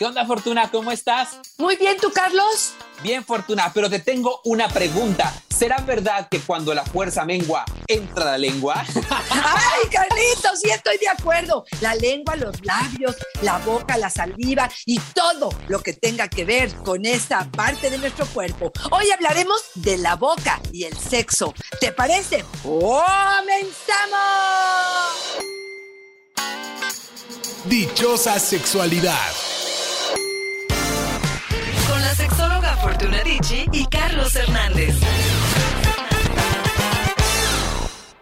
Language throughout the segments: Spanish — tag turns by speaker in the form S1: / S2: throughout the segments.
S1: ¿Qué onda, Fortuna? ¿Cómo estás?
S2: Muy bien, ¿tú, Carlos?
S1: Bien, Fortuna, pero te tengo una pregunta. ¿Será verdad que cuando la fuerza mengua, entra la lengua?
S2: ¡Ay, Carlitos! Sí estoy de acuerdo. La lengua, los labios, la boca, la saliva y todo lo que tenga que ver con esa parte de nuestro cuerpo. Hoy hablaremos de la boca y el sexo. ¿Te parece? ¡Comenzamos!
S3: Dichosa sexualidad.
S4: La sexóloga Fortuna Dicci y Carlos Hernández.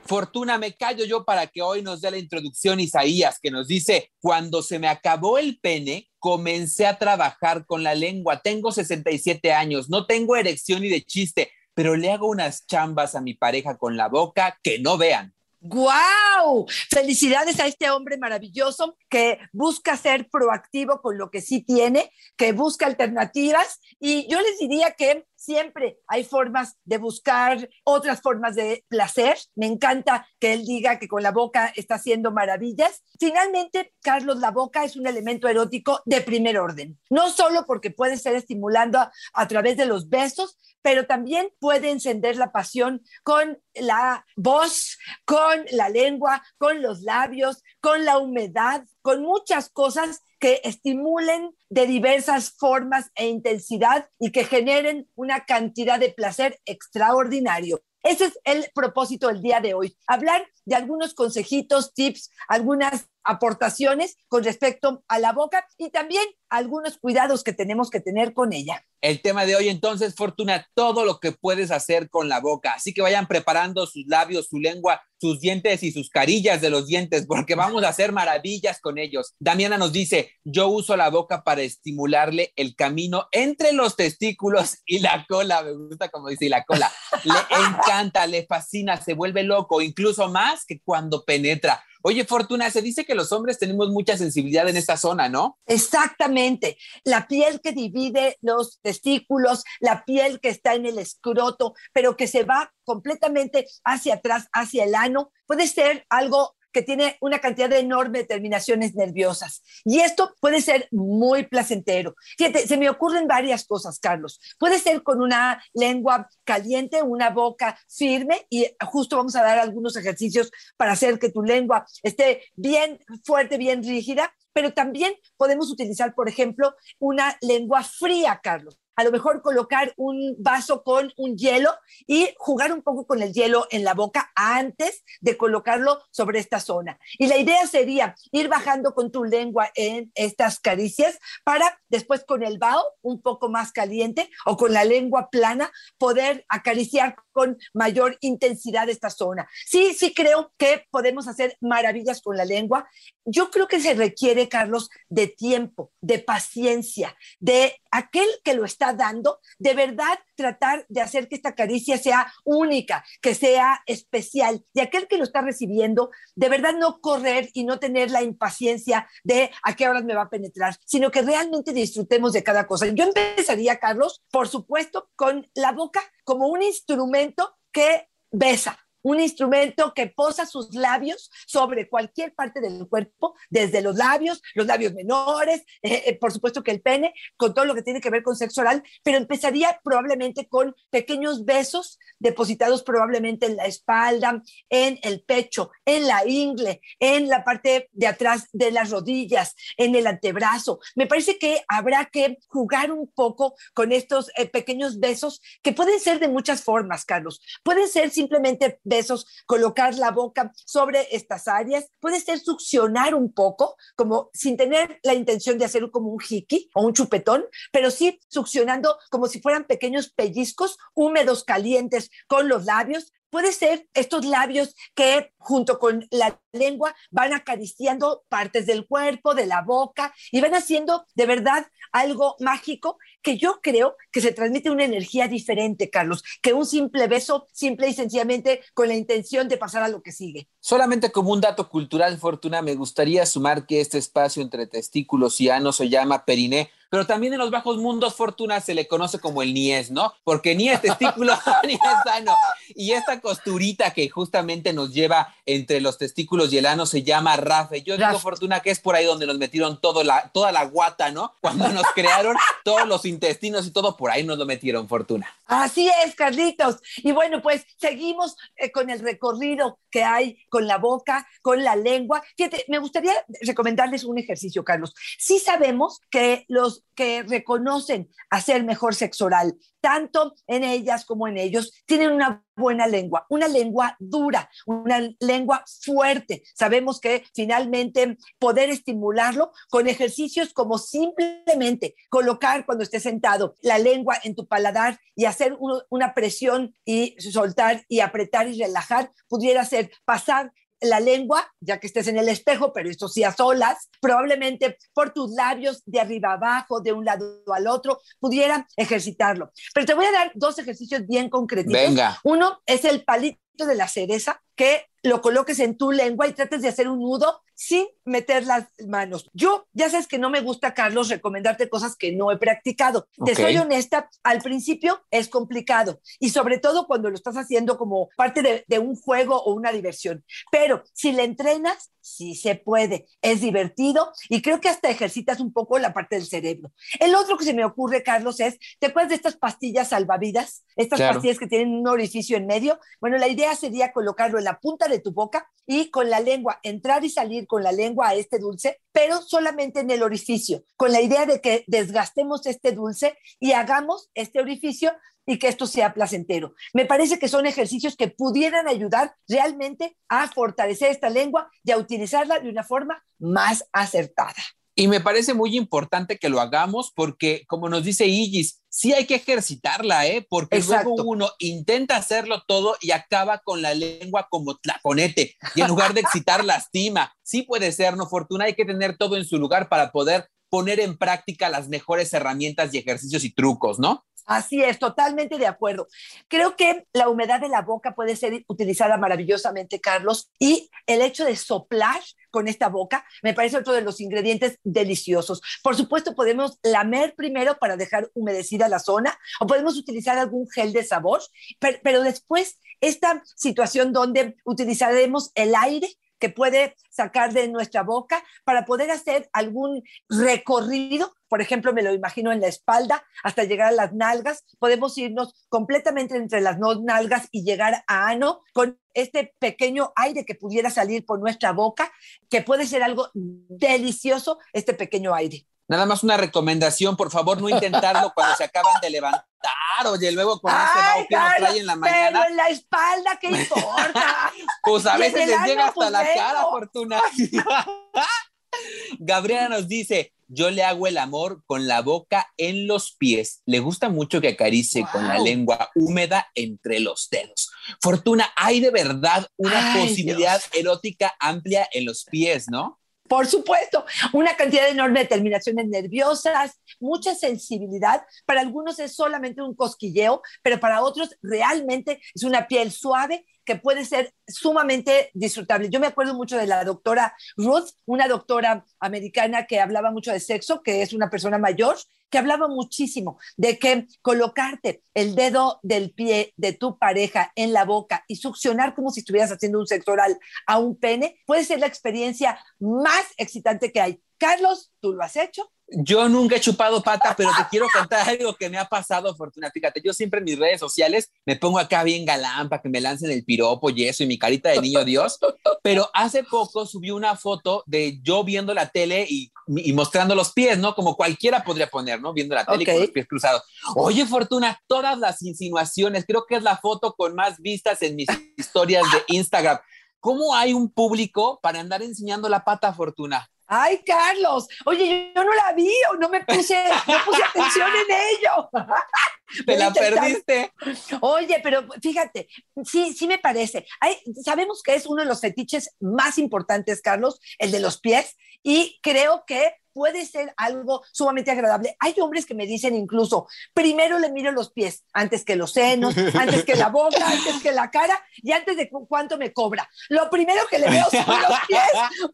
S1: Fortuna, me callo yo para que hoy nos dé la introducción Isaías, que nos dice, cuando se me acabó el pene, comencé a trabajar con la lengua. Tengo 67 años, no tengo erección ni de chiste, pero le hago unas chambas a mi pareja con la boca que no vean.
S2: ¡Guau! Felicidades a este hombre maravilloso que busca ser proactivo con lo que sí tiene, que busca alternativas y yo les diría que siempre hay formas de buscar otras formas de placer. Me encanta que él diga que con la boca está haciendo maravillas. Finalmente, Carlos, la boca es un elemento erótico de primer orden, no solo porque puede ser estimulando a, a través de los besos, pero también puede encender la pasión con la voz, con la lengua, con los labios, con la humedad, con muchas cosas que estimulen de diversas formas e intensidad y que generen una cantidad de placer extraordinario. Ese es el propósito del día de hoy, hablar de algunos consejitos, tips, algunas aportaciones con respecto a la boca y también algunos cuidados que tenemos que tener con ella.
S1: El tema de hoy entonces, Fortuna, todo lo que puedes hacer con la boca. Así que vayan preparando sus labios, su lengua, sus dientes y sus carillas de los dientes, porque vamos a hacer maravillas con ellos. Damiana nos dice, yo uso la boca para estimularle el camino entre los testículos y la cola. Me gusta como dice, y la cola. Le encanta, le fascina, se vuelve loco, incluso más que cuando penetra. Oye, Fortuna, se dice que los hombres tenemos mucha sensibilidad en esta zona, ¿no?
S2: Exactamente. La piel que divide los testículos, la piel que está en el escroto, pero que se va completamente hacia atrás, hacia el ano, puede ser algo tiene una cantidad de enormes terminaciones nerviosas. Y esto puede ser muy placentero. Fíjate, se me ocurren varias cosas, Carlos. Puede ser con una lengua caliente, una boca firme, y justo vamos a dar algunos ejercicios para hacer que tu lengua esté bien fuerte, bien rígida, pero también podemos utilizar, por ejemplo, una lengua fría, Carlos a lo mejor colocar un vaso con un hielo y jugar un poco con el hielo en la boca antes de colocarlo sobre esta zona. Y la idea sería ir bajando con tu lengua en estas caricias para después con el vaho un poco más caliente o con la lengua plana poder acariciar con mayor intensidad esta zona. Sí, sí creo que podemos hacer maravillas con la lengua. Yo creo que se requiere, Carlos, de tiempo, de paciencia, de aquel que lo está dando, de verdad tratar de hacer que esta caricia sea única, que sea especial, y aquel que lo está recibiendo, de verdad no correr y no tener la impaciencia de a qué horas me va a penetrar, sino que realmente disfrutemos de cada cosa. Yo empezaría, Carlos, por supuesto, con la boca como un instrumento que besa, un instrumento que posa sus labios sobre cualquier parte del cuerpo, desde los labios, los labios menores, eh, eh, por supuesto que el pene, con todo lo que tiene que ver con sexo oral, pero empezaría probablemente con pequeños besos depositados probablemente en la espalda, en el pecho, en la ingle, en la parte de atrás de las rodillas, en el antebrazo. Me parece que habrá que jugar un poco con estos eh, pequeños besos que pueden ser de muchas formas, Carlos. Pueden ser simplemente besos, colocar la boca sobre estas áreas, puede ser succionar un poco, como sin tener la intención de hacer como un hiki o un chupetón, pero sí succionando como si fueran pequeños pellizcos húmedos, calientes con los labios, puede ser estos labios que junto con la lengua van acariciando partes del cuerpo, de la boca y van haciendo de verdad algo mágico que yo creo que se transmite una energía diferente, Carlos, que un simple beso, simple y sencillamente con la intención de pasar a lo que sigue.
S1: Solamente como un dato cultural, Fortuna, me gustaría sumar que este espacio entre testículos y ano se llama periné, pero también en los bajos mundos, Fortuna, se le conoce como el niés, ¿no? Porque ni es testículo ni es ano. Y esta costurita que justamente nos lleva entre los testículos y el ano se llama rafe. Yo digo, Fortuna, que es por ahí donde nos metieron todo la, toda la guata, ¿no? Cuando nos crearon todos los intestinos y todo, por ahí nos lo metieron, Fortuna.
S2: Así es, Carlitos. Y bueno, pues seguimos eh, con el recorrido que hay con la boca, con la lengua. Fíjate, me gustaría recomendarles un ejercicio, Carlos. Sí sabemos que los que reconocen hacer mejor sexo oral, tanto en ellas como en ellos, tienen una buena lengua, una lengua dura, una lengua fuerte. Sabemos que finalmente poder estimularlo con ejercicios como simplemente colocar cuando estés sentado la lengua en tu paladar y hacer una presión y soltar y apretar y relajar, pudiera ser pasar la lengua, ya que estés en el espejo, pero esto sí a solas, probablemente por tus labios de arriba abajo, de un lado al otro, pudieran ejercitarlo. Pero te voy a dar dos ejercicios bien concretos.
S1: Venga.
S2: Uno es el palito de la cereza, que lo coloques en tu lengua y trates de hacer un nudo sin meter las manos. Yo, ya sabes que no me gusta, Carlos, recomendarte cosas que no he practicado. Te soy honesta, al principio es complicado y sobre todo cuando lo estás haciendo como parte de, de un juego o una diversión. Pero si le entrenas, sí se puede, es divertido y creo que hasta ejercitas un poco la parte del cerebro. El otro que se me ocurre, Carlos, es, ¿te acuerdas de estas pastillas salvavidas? Estas
S1: Claro.
S2: pastillas que tienen un orificio en medio. Bueno, la idea sería colocarlo en la punta de tu boca y con la lengua entrar y salir con la lengua a este dulce, pero solamente en el orificio, con la idea de que desgastemos este dulce y hagamos este orificio y que esto sea placentero. Me parece que son ejercicios que pudieran ayudar realmente a fortalecer esta lengua y a utilizarla de una forma más acertada.
S1: Y me parece muy importante que lo hagamos porque, como nos dice Igis, sí hay que ejercitarla, ¿eh? Porque
S2: Exacto.
S1: luego uno intenta hacerlo todo y acaba con la lengua como tlaconete y en lugar de excitar lastima. Sí puede ser, ¿no? Fortuna, hay que tener todo en su lugar para poder poner en práctica las mejores herramientas y ejercicios y trucos, ¿no?
S2: Así es, totalmente de acuerdo. Creo que la humedad de la boca puede ser utilizada maravillosamente, Carlos, y el hecho de soplar con esta boca me parece otro de los ingredientes deliciosos. Por supuesto, podemos lamer primero para dejar humedecida la zona o podemos utilizar algún gel de sabor, pero, pero después esta situación donde utilizaremos el aire que puede sacar de nuestra boca para poder hacer algún recorrido. Por ejemplo, me lo imagino en la espalda hasta llegar a las nalgas. Podemos irnos completamente entre las dos nalgas y llegar a ano con este pequeño aire que pudiera salir por nuestra boca, que puede ser algo delicioso, este pequeño aire.
S1: Nada más una recomendación, por favor, no intentarlo cuando se acaban de levantar, oye, luego con
S2: Ay,
S1: vaho que uno
S2: Carlos,
S1: trae en la
S2: pero
S1: mañana,
S2: en la espalda, ¿qué importa?
S1: pues a veces les llega hasta
S2: pues,
S1: la
S2: vengo.
S1: cara, Fortuna. Gabriela nos dice, yo le hago el amor con la boca en los pies. Le gusta mucho que acaricie con la
S2: Wow.
S1: lengua húmeda entre los dedos. Fortuna, hay de verdad una
S2: Ay,
S1: posibilidad
S2: Dios.
S1: erótica amplia en los pies, ¿no?
S2: Por supuesto, una cantidad enorme de terminaciones nerviosas, mucha sensibilidad. Para algunos es solamente un cosquilleo, pero para otros realmente es una piel suave que puede ser sumamente disfrutable. Yo me acuerdo mucho de la doctora Ruth, una doctora americana que hablaba mucho de sexo, que es una persona mayor, que hablaba muchísimo de que colocarte el dedo del pie de tu pareja en la boca y succionar como si estuvieras haciendo un sexo oral a un pene puede ser la experiencia más excitante que hay. Carlos, ¿tú lo has hecho?
S1: Yo nunca he chupado pata, pero te quiero contar algo que me ha pasado, Fortuna. Fíjate, yo siempre en mis redes sociales me pongo acá bien galán para que me lancen el piropo y eso y mi carita de niño Dios. Pero hace poco subí una foto de yo viendo la tele y, y mostrando los pies, ¿no? Como cualquiera podría poner, ¿no? Viendo la tele y
S2: Ok.
S1: con los pies cruzados. Oye, Fortuna, todas las insinuaciones, creo que es la foto con más vistas en mis historias de Instagram. ¿Cómo hay un público para andar enseñando la pata, Fortuna?
S2: Ay, Carlos, oye, yo, no la vi o no me puse, no puse atención en ello.
S1: Te la perdiste.
S2: Oye, pero fíjate, sí, sí me parece. Hay, sabemos que es uno de los fetiches más importantes, Carlos, el de los pies, y creo que puede ser algo sumamente agradable. Hay hombres que me dicen incluso, primero le miro los pies, antes que los senos, antes que la boca, antes que la cara y antes de cu- cuánto me cobra. Lo primero que le veo son los pies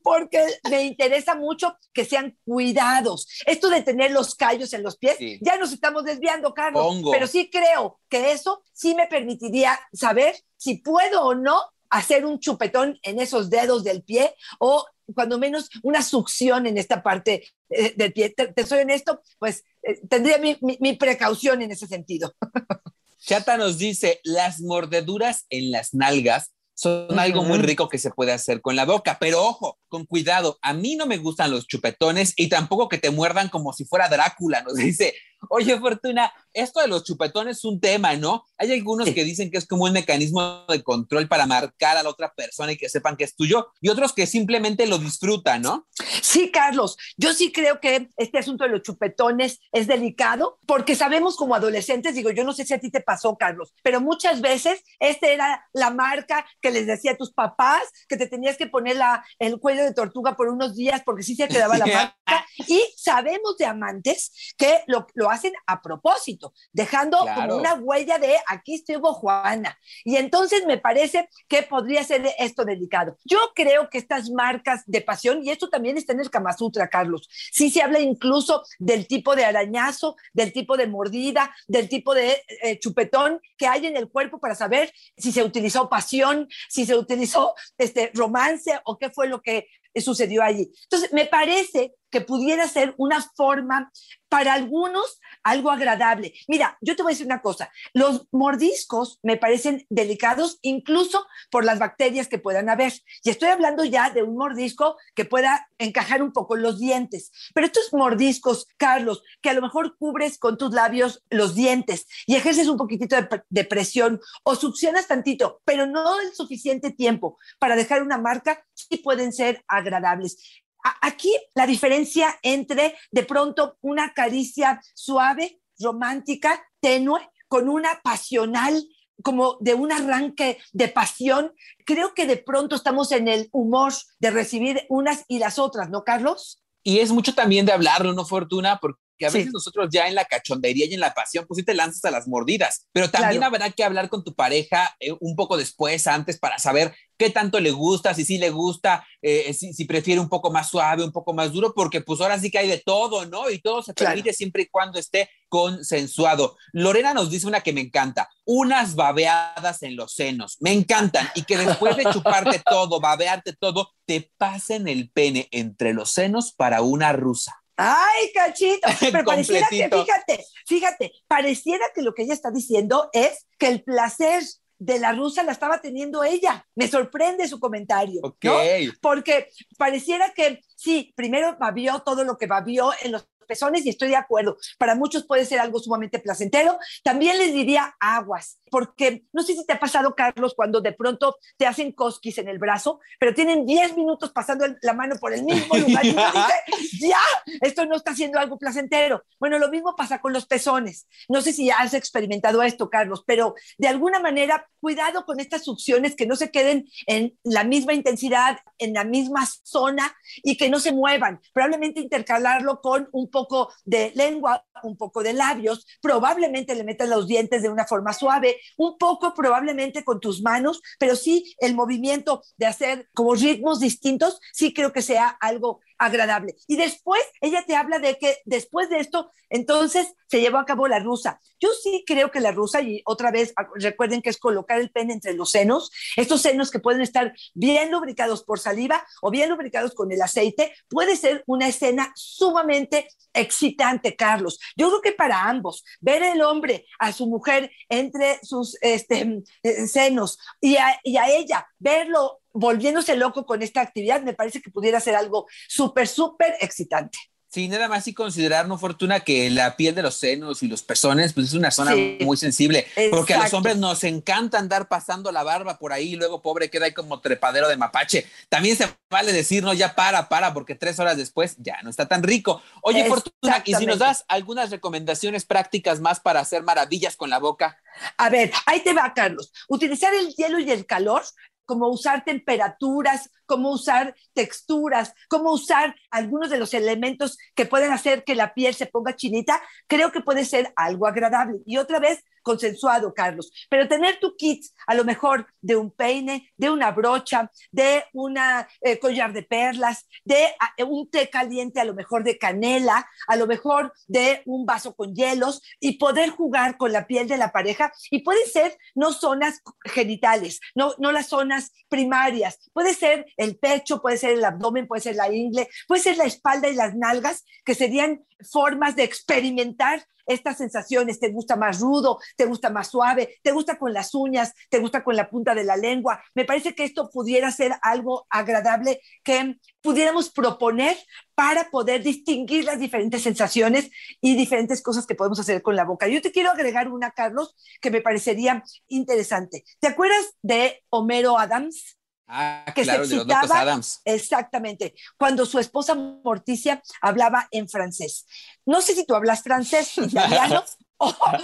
S2: porque me interesa mucho que sean cuidados. Esto de tener los callos en los pies,
S1: Sí.
S2: ya nos estamos desviando, Carlos, pero sí creo que eso sí me permitiría saber si puedo o no hacer un chupetón en esos dedos del pie o cuando menos una succión en esta parte eh, del pie. Te, te soy honesto, pues eh, tendría mi, mi- mi precaución en ese sentido.
S1: Chata nos dice, las mordeduras en las nalgas son algo muy rico que se puede hacer con la boca, pero ojo, con cuidado, a mí no me gustan los chupetones y tampoco que te muerdan como si fuera Drácula, nos dice, oye Fortuna, esto de los chupetones es un tema, ¿no? Hay algunos que dicen que es como un mecanismo de control para marcar a la otra persona y que sepan que es tuyo, y otros que simplemente lo disfrutan, ¿no?
S2: Sí, Carlos, yo sí creo que este asunto de los chupetones es delicado porque sabemos como adolescentes, digo, yo no sé si a ti te pasó, Carlos, pero muchas veces esta era la marca que les decía a tus papás que te tenías que poner la, el cuello de tortuga por unos días porque sí se quedaba la marca. Y sabemos de amantes que lo, lo hacen a propósito, dejando
S1: Claro.
S2: como una huella de aquí estuvo Juana. Y entonces me parece que podría ser esto delicado. Yo creo que estas marcas de pasión, y esto también está en el Kama Sutra, Carlos, sí se habla incluso del tipo de arañazo, del tipo de mordida, del tipo de eh, chupetón que hay en el cuerpo para saber si se utilizó pasión, si se utilizó este romance o qué fue lo que sucedió allí. Entonces, me parece que pudiera ser una forma para algunos algo agradable. Mira, yo te voy a decir una cosa, los mordiscos me parecen delicados incluso por las bacterias que puedan haber. Y estoy hablando ya de un mordisco que pueda encajar un poco los dientes. Pero estos mordiscos, Carlos, que a lo mejor cubres con tus labios los dientes y ejerces un poquitito de presión o succionas tantito, pero no el suficiente tiempo para dejar una marca, sí pueden ser agradables. Aquí la diferencia entre de pronto una caricia suave, romántica, tenue, con una pasional, como de un arranque de pasión, creo que de pronto estamos en el humor de recibir unas y las otras, ¿no, Carlos?
S1: Y es mucho también de hablarlo, ¿no, Fortuna? Porque a
S2: Sí.
S1: veces nosotros ya en la cachondería y en la pasión, pues sí te lanzas a las mordidas, pero también
S2: Claro.
S1: habrá que hablar con tu pareja eh, un poco después, antes, para saber qué tanto le gusta, si sí le gusta, eh, si, si prefiere un poco más suave, un poco más duro, porque pues ahora sí que hay de todo, ¿no? Y todo se
S2: Claro.
S1: permite siempre y cuando esté consensuado. Lorena nos dice una que me encanta, unas babeadas en los senos, me encantan, y que después de chuparte todo, babearte todo, te pasen el pene entre los senos para una rusa.
S2: Ay, cachito. Pero pareciera que, fíjate, fíjate, pareciera que lo que ella está diciendo es que el placer de la rusa la estaba teniendo ella. Me sorprende su comentario.
S1: Ok.
S2: ¿no? Porque pareciera que sí, primero babió todo lo que babió en los pezones y estoy de acuerdo. Para muchos puede ser algo sumamente placentero. También les diría aguas, porque no sé si te ha pasado, Carlos, cuando de pronto te hacen cosquis en el brazo, pero tienen 10 minutos pasando el- la mano por el mismo lugar y uno dice, ya, esto no está siendo algo placentero. Bueno, lo mismo pasa con los pezones. No sé si has experimentado esto, Carlos, pero de alguna manera, cuidado con estas succiones que no se queden en la misma intensidad, en la misma zona y que no se muevan. Probablemente intercalarlo con un poco de lengua, un poco de labios, probablemente le metas los dientes de una forma suave, un poco probablemente con tus manos, pero sí el movimiento de hacer como ritmos distintos, sí creo que sea algo agradable. Y después ella te habla de que después de esto, entonces se llevó a cabo la rusa. Yo sí creo que la rusa, y otra vez ah, recuerden que es colocar el pene entre los senos, estos senos que pueden estar bien lubricados por saliva o bien lubricados con el aceite, puede ser una escena sumamente excitante, Carlos. Yo creo que para ambos, ver el hombre a su mujer entre sus este, eh, senos y a, y a ella, verlo volviéndose loco con esta actividad, me parece que pudiera ser algo súper, súper excitante.
S1: Sí, nada más y considerar, no Fortuna, que la piel de los senos y los pezones, pues es una zona muy sensible, porque a los hombres nos encanta andar pasando la barba por ahí y luego pobre queda ahí como trepadero de mapache. También se vale decirnos ya para, para, porque tres horas después ya no está tan rico. Oye, Fortuna, y si nos das algunas recomendaciones prácticas más para hacer maravillas con la boca.
S2: A ver, ahí te va, Carlos. Utilizar el hielo y el calor como usar temperaturas, cómo usar texturas, cómo usar algunos de los elementos que pueden hacer que la piel se ponga chinita, creo que puede ser algo agradable. Y otra vez, consensuado, Carlos. Pero tener tu kit, a lo mejor de un peine, de una brocha, de una eh, collar de perlas, de ah, un té caliente, a lo mejor de canela, a lo mejor de un vaso con hielos y poder jugar con la piel de la pareja. Y puede ser no zonas genitales, no, no las zonas primarias, puede ser el pecho, puede ser el abdomen, puede ser la ingle, puede ser la espalda y las nalgas, que serían formas de experimentar estas sensaciones. ¿Te gusta más rudo? ¿Te gusta más suave? ¿Te gusta con las uñas? ¿Te gusta con la punta de la lengua? Me parece que esto pudiera ser algo agradable que pudiéramos proponer para poder distinguir las diferentes sensaciones y diferentes cosas que podemos hacer con la boca. Yo te quiero agregar una, Carlos, que me parecería interesante. ¿Te acuerdas de Homero Adams?
S1: Ah, que claro, de los locos Adams.
S2: Exactamente, cuando su esposa Morticia hablaba en francés. No sé si tú hablas francés, italiano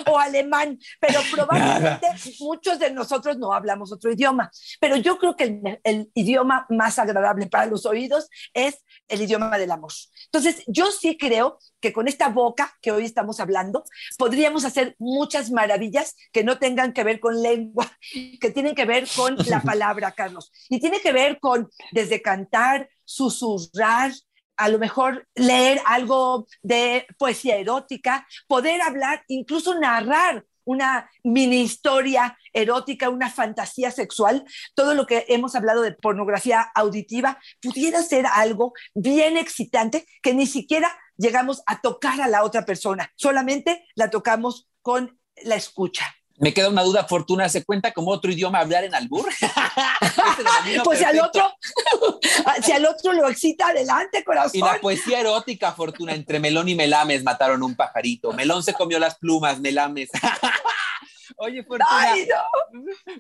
S2: o, alemán, pero probablemente muchos de nosotros no hablamos otro idioma. Pero yo creo que el, idioma más agradable para los oídos es el idioma del amor. Entonces, yo sí creo que con esta boca que hoy estamos hablando, podríamos hacer muchas maravillas que no tengan que ver con lengua, que tienen que ver con la palabra, Carlos. Y tiene que ver con desde cantar, susurrar, a lo mejor leer algo de poesía erótica, poder hablar, incluso narrar una mini historia erótica, una fantasía sexual, todo lo que hemos hablado de pornografía auditiva, pudiera ser algo bien excitante que ni siquiera llegamos a tocar a la otra persona, solamente la tocamos con la escucha.
S1: Me queda una duda, Fortuna, ¿se cuenta como otro idioma hablar en albur?
S2: pues si al, otro, si al otro lo excita, adelante, corazón.
S1: Y la poesía erótica, Fortuna, entre Melón y Melames mataron un pajarito. Melón se comió las plumas, Melames. Oye, Fortuna,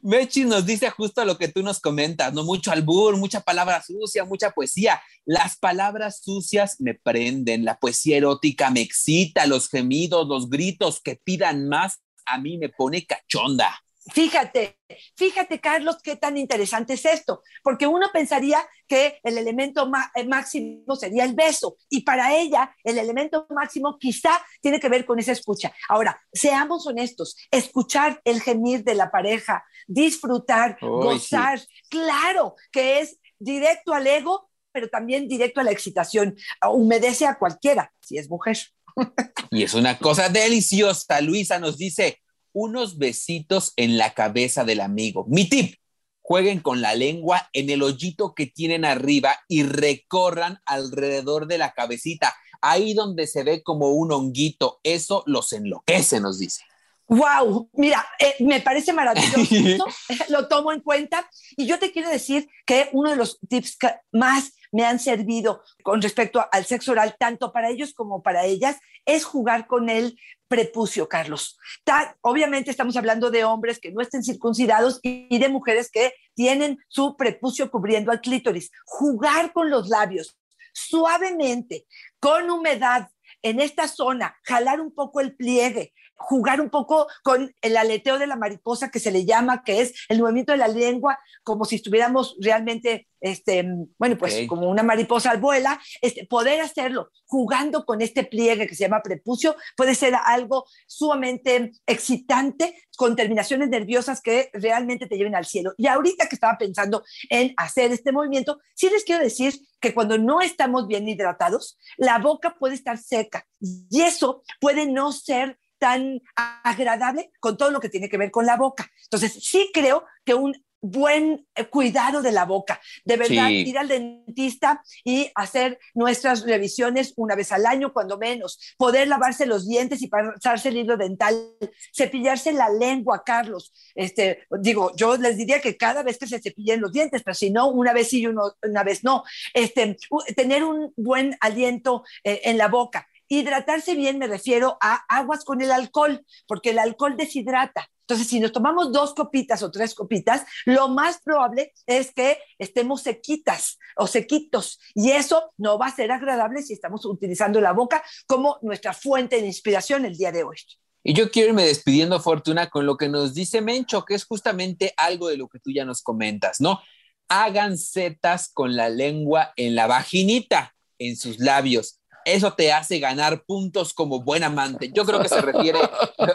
S1: Mechi nos dice justo lo que tú nos comentas, ¿no? Mucho albur, mucha palabra sucia, mucha poesía. Las palabras sucias me prenden, la poesía erótica me excita, los gemidos, los gritos que pidan más a mí me pone cachonda.
S2: Fíjate, fíjate, Carlos, qué tan interesante es esto, porque uno pensaría que el elemento eh, máximo sería el beso, y para ella el elemento máximo quizá tiene que ver con esa escucha. Ahora, seamos honestos, escuchar el gemir de la pareja, disfrutar, gozar, claro que es directo al ego, pero también directo a la excitación, humedece a cualquiera, si es mujer.
S1: Y es una cosa deliciosa. Luisa nos dice, unos besitos en la cabeza del amigo. Mi tip, jueguen con la lengua en el hoyito que tienen arriba y recorran alrededor de la cabecita, ahí donde se ve como un honguito. Eso los enloquece, nos dice.
S2: Wow, mira, eh, me parece maravilloso, lo tomo en cuenta y yo te quiero decir que uno de los tips más me han servido con respecto al sexo oral, tanto para ellos como para ellas, es jugar con el prepucio, Carlos. obviamente estamos hablando de hombres que no estén circuncidados y, de mujeres que tienen su prepucio cubriendo al clítoris. Jugar con los labios suavemente, con humedad, en esta zona, jalar un poco el pliegue, jugar un poco con el aleteo de la mariposa que se le llama, que es el movimiento de la lengua, como si estuviéramos realmente, este, bueno, pues como una mariposa al vuela, este, poder hacerlo jugando con este pliegue que se llama prepucio puede ser algo sumamente excitante, con terminaciones nerviosas que realmente te lleven al cielo. Y ahorita que estaba pensando en hacer este movimiento, sí les quiero decir que cuando no estamos bien hidratados, la boca puede estar seca y eso puede no ser tan agradable con todo lo que tiene que ver con la boca. Entonces, sí creo que un buen eh, cuidado de la boca. De verdad,
S1: Sí.
S2: ir al dentista y hacer nuestras revisiones una vez al año, cuando menos. Poder lavarse los dientes y pasarse el hilo dental, cepillarse la lengua, Carlos. Este, digo, yo les diría que cada vez que se cepillen los dientes, pero si no, una vez sí y uno- una vez no. Este, tener un buen aliento eh, en la boca. Hidratarse bien me refiero a aguas con el alcohol, porque el alcohol deshidrata. Entonces, si nos tomamos dos copitas o tres copitas, lo más probable es que estemos sequitas o sequitos. Y eso no va a ser agradable si estamos utilizando la boca como nuestra fuente de inspiración el día de hoy.
S1: Y yo quiero irme despidiendo, Fortuna, con lo que nos dice Mencho, que es justamente algo de lo que tú ya nos comentas, ¿no? Hagan setas con la lengua en la vaginita, en sus labios. Eso te hace ganar puntos como buen amante. Yo creo que se refiere,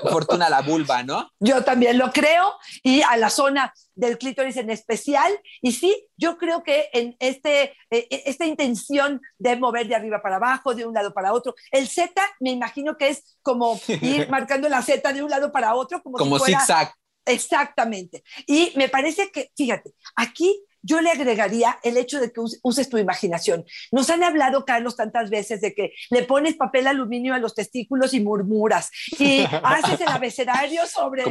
S1: Fortuna, a la vulva, ¿no?
S2: Yo también lo creo y a la zona del clítoris en especial. Y sí, yo creo que en este, eh, esta intención de mover de arriba para abajo, de un lado para otro, el Z me imagino que es como ir marcando la Z de un lado para otro, como,
S1: Como
S2: si fuera,
S1: zigzag.
S2: Exactamente. Y me parece que, fíjate, aquí yo le agregaría el hecho de que us- uses tu imaginación. Nos han hablado, Carlos, tantas veces de que le pones papel aluminio a los testículos y murmuras y haces el abecedario sobre,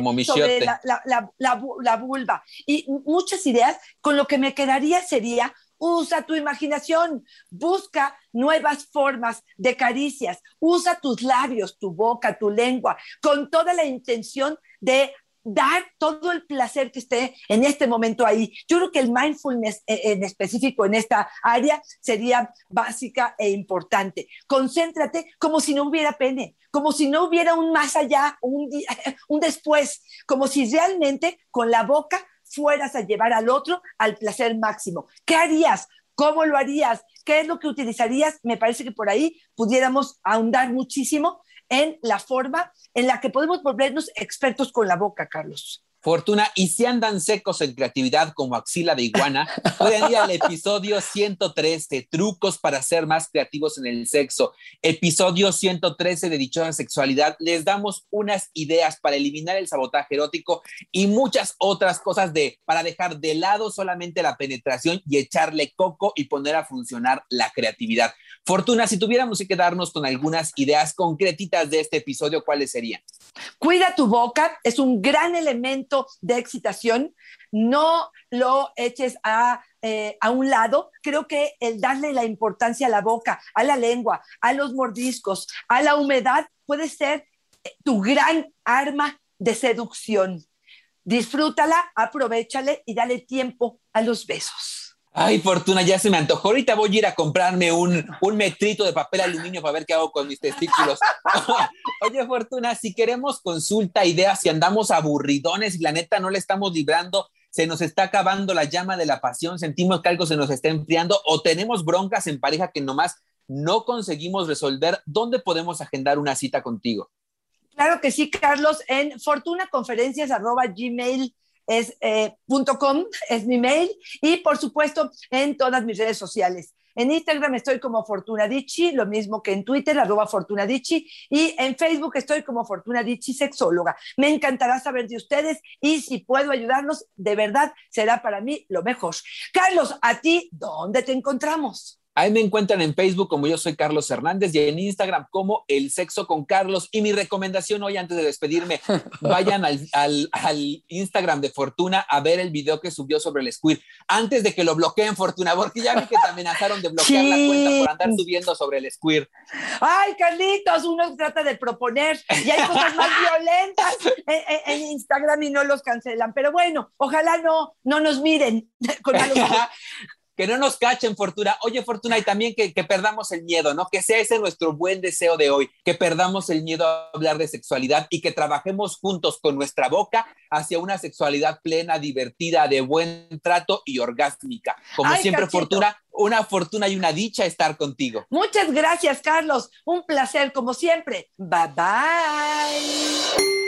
S2: la vulva. Y muchas ideas, con lo que me quedaría sería usa tu imaginación, busca nuevas formas de caricias, usa tus labios, tu boca, tu lengua, con toda la intención de dar todo el placer que esté en este momento ahí. Yo creo que el mindfulness eh, en específico en esta área sería básica e importante. Concéntrate como si no hubiera pene, como si no hubiera un más allá, un, di- un después, como si realmente con la boca fueras a llevar al otro al placer máximo. ¿Qué harías? ¿Cómo lo harías? ¿Qué es lo que utilizarías? Me parece que por ahí pudiéramos ahondar muchísimo en la forma en la que podemos volvernos expertos con la boca, Carlos.
S1: Fortuna, y si andan secos en creatividad como axila de iguana, pueden ir al episodio 113, trucos para ser más creativos en el sexo. Episodio 113 de Dichosa Sexualidad. Les damos unas ideas para eliminar el sabotaje erótico y muchas otras cosas de, para dejar de lado solamente la penetración y echarle coco y poner a funcionar la creatividad. Fortuna, si tuviéramos que quedarnos con algunas ideas concretitas de este episodio, ¿cuáles serían?
S2: Cuida tu boca, es un gran elemento de excitación. No lo eches a, eh, a un lado. Creo que el darle la importancia a la boca, a la lengua, a los mordiscos, a la humedad, puede ser eh, tu gran arma de seducción. Disfrútala, aprovechale y dale tiempo a los besos.
S1: Ay, Fortuna, ya se me antojó. Ahorita voy a ir a comprarme un, un metrito de papel aluminio para ver qué hago con mis testículos. Oye, Fortuna, si queremos consulta, ideas, si andamos aburridones y la neta no le estamos librando, se nos está acabando la llama de la pasión, sentimos que algo se nos está enfriando o tenemos broncas en pareja que nomás no conseguimos resolver, ¿dónde podemos agendar una cita contigo?
S2: Claro que sí, Carlos, en fortunaconferencias.gmail es, eh, es mi mail y por supuesto en todas mis redes sociales. En Instagram estoy como Fortunadichi, lo mismo que en Twitter, arroba Fortunadichi, y en Facebook estoy como Fortunadichi Sexóloga. Me encantará saber de ustedes y si puedo ayudarlos, de verdad será para mí lo mejor. Carlos, a ti, ¿dónde te encontramos?
S1: Ahí me encuentran en Facebook como yo soy Carlos Hernández y en Instagram como El Sexo con Carlos. Y mi recomendación hoy, antes de despedirme, vayan al, al, al, Instagram de Fortuna a ver el video que subió sobre el squid. Antes de que lo bloqueen, Fortuna, porque ya vi que te amenazaron de bloquear sí. la cuenta por andar subiendo sobre el squid.
S2: Ay, Carlitos, uno trata de proponer y hay cosas más violentas en, en, en, Instagram y no los cancelan. Pero bueno, ojalá no, no nos miren con malos
S1: que no nos cachen, Fortuna. Oye, Fortuna, y también que, que, perdamos el miedo, ¿no? Que sea ese nuestro buen deseo de hoy, que perdamos el miedo a hablar de sexualidad y que trabajemos juntos con nuestra boca hacia una sexualidad plena, divertida, de buen trato y orgásmica. Como Ay, siempre, cachito. Fortuna, una fortuna y una dicha estar contigo.
S2: Muchas gracias, Carlos. Un placer, como siempre. Bye bye.